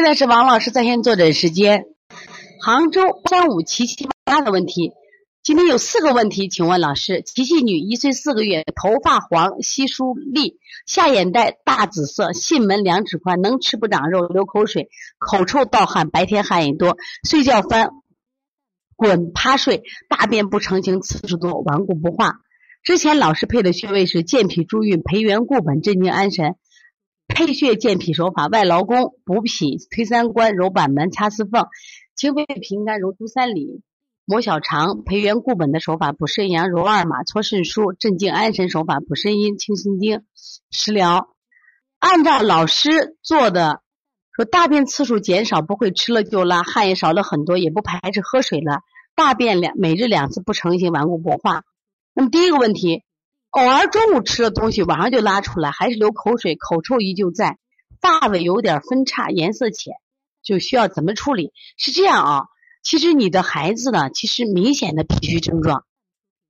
现在是王老师在线坐诊时间。杭州三五琪琪妈的问题，今天有四个问题，请问老师：琪琪女，一岁四个月，头发黄，稀疏粒，下眼袋大紫色，囟门两指宽，能吃不长肉，流口水，口臭盗汗，白天汗也多，睡觉翻滚趴睡，大便不成形，次数多，顽固不化。之前老师配的穴位是健脾助运、培元固本、镇静安神。配穴健脾手法：外劳宫、补脾、推三关、揉板门、掐四缝、清肺平肝、揉足三里、摩小肠。培元固本的手法：补肾阳、揉二马、搓肾腧。镇静安神手法：补肾阴、清心经。食疗按照老师做的，说大便次数减少，不会吃了就拉，汗也少了很多，也不排斥喝水了。大便两每日两次不成形，顽固不化。那么第一个问题，偶尔中午吃了东西，晚上就拉出来，还是流口水，口臭依旧在，发尾有点分叉，颜色浅，就需要怎么处理？是这样啊，其实你的孩子呢，其实明显的脾虚症状，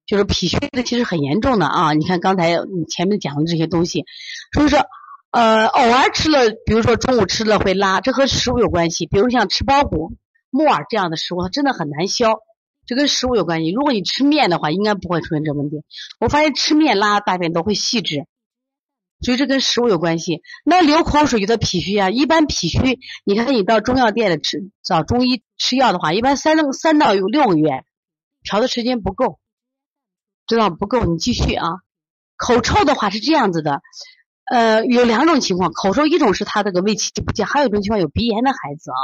就是脾虚的其实很严重的啊。你看刚才你前面讲的这些东西，所以说，呃，偶尔吃了，比如说中午吃了会拉，这和食物有关系。比如像吃包谷、木耳这样的食物，它真的很难消。这跟食物有关系。如果你吃面的话，应该不会出现这问题。我发现吃面拉大便都会细致，所以这跟食物有关系。那流口水就得脾虚啊。一般脾虚，你看你到中药店里吃找中医吃药的话，一般三三到六个月，调的时间不够，知道不够。你继续啊。口臭的话是这样子的，呃，有两种情况，口臭一种是他这个胃气不佳，还有一种情况有鼻炎的孩子啊，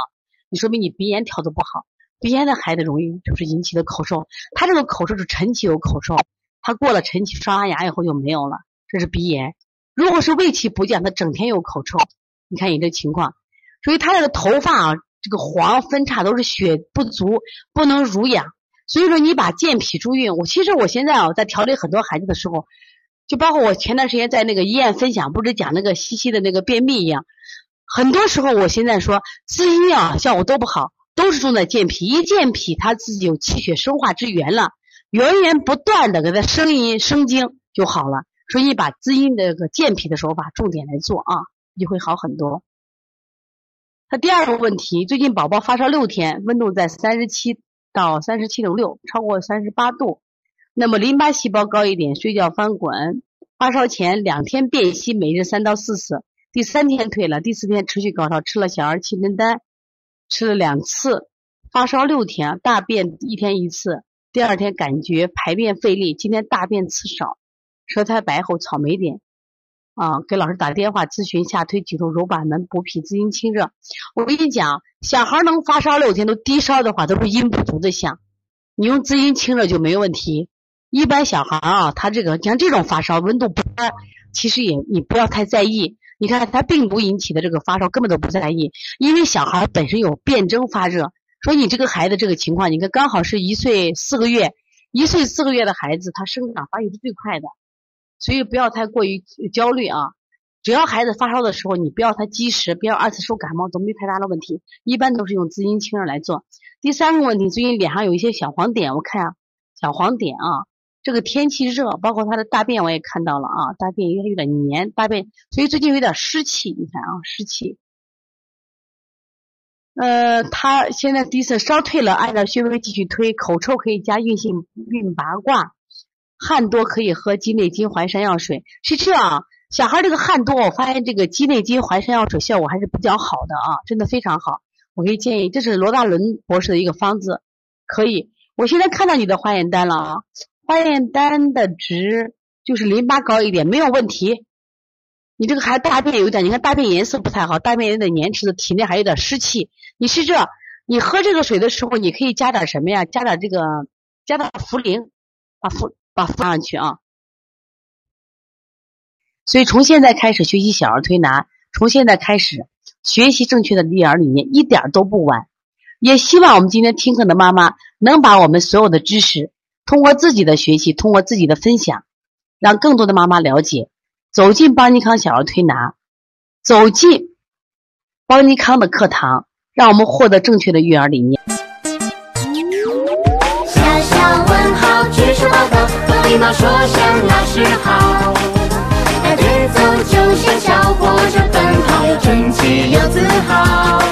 你说明你鼻炎调的不好。鼻炎的孩子容易就是引起的口臭，他这个口臭是晨起有口臭，他过了晨起刷完牙以后就没有了，这是鼻炎。如果是胃气不降，他整天有口臭，你看你这情况，所以他这个头发啊，这个黄分叉都是血不足，不能濡养。所以说你把健脾助运，我其实我现在啊在调理很多孩子的时候，就包括我前段时间在那个医院分享，不是讲那个西西的那个便秘一样，很多时候我现在说滋阴啊效果都不好。都是重在健脾，一健脾，他自己有气血生化之源了，源源不断的给他生阴生精就好了。所以把滋阴的这个健脾的手法重点来做啊，就会好很多。他第二个问题，最近宝宝发烧六天，温度在三十七到三十七点六，超过三十八度，那么淋巴细胞高一点，睡觉翻滚，发烧前两天便稀，每日三到四次，第三天退了，第四天持续高烧，吃了小儿气镇丹。吃了两次，发烧六天，大便一天一次。第二天感觉排便费力，今天大便次少，舌苔白厚，草莓点。啊，给老师打电话咨询下推举头揉板门补脾滋阴清热。我跟你讲，小孩能发烧六天都低烧的话，都是阴不足的象。你用滋阴清热就没问题。一般小孩啊，他这个像这种发烧温度不高，其实也你不要太在意。你看他病毒引起的这个发烧根本都不在意，因为小孩本身有辩证发热。说你这个孩子这个情况，你看刚好是一岁四个月，一岁四个月的孩子他生长发育是最快的，所以不要太过于焦虑啊。只要孩子发烧的时候，你不要他积食，不要二次受感冒，都没太大的问题。一般都是用滋阴清热来做。第三个问题，最近脸上有一些小黄点，我看啊，小黄点啊。这个天气热，包括他的大便我也看到了啊，大便有点有点黏，大便所以最近有点湿气，你看啊，湿气。呃，他现在第一次烧退了，按照穴位继续推，口臭可以加运性运八卦，汗多可以喝鸡内金淮山药水。是这样，小孩这个汗多，我发现这个鸡内金淮山药水效果还是比较好的啊，真的非常好。我可以建议，这是罗大伦博士的一个方子，可以。我现在看到你的化验单了啊。化验单的值就是淋巴高一点，没有问题。你这个还大便有点，你看大便颜色不太好，大便有点粘稠的，体内还有点湿气。你是这，你喝这个水的时候，你可以加点什么呀？加点这个，加点茯苓，把茯把放上去啊。所以从现在开始学习小儿推拿，从现在开始学习正确的育儿理念，一点都不晚。也希望我们今天听课的妈妈能把我们所有的知识。通过自己的学习，通过自己的分享，让更多的妈妈了解，走进邦尼康小儿推拿，走进邦尼康的课堂，让我们获得正确的育儿理念。小小问号举手报告，和礼貌说声老师好，排队走就像小火车奔跑，又整齐又自豪。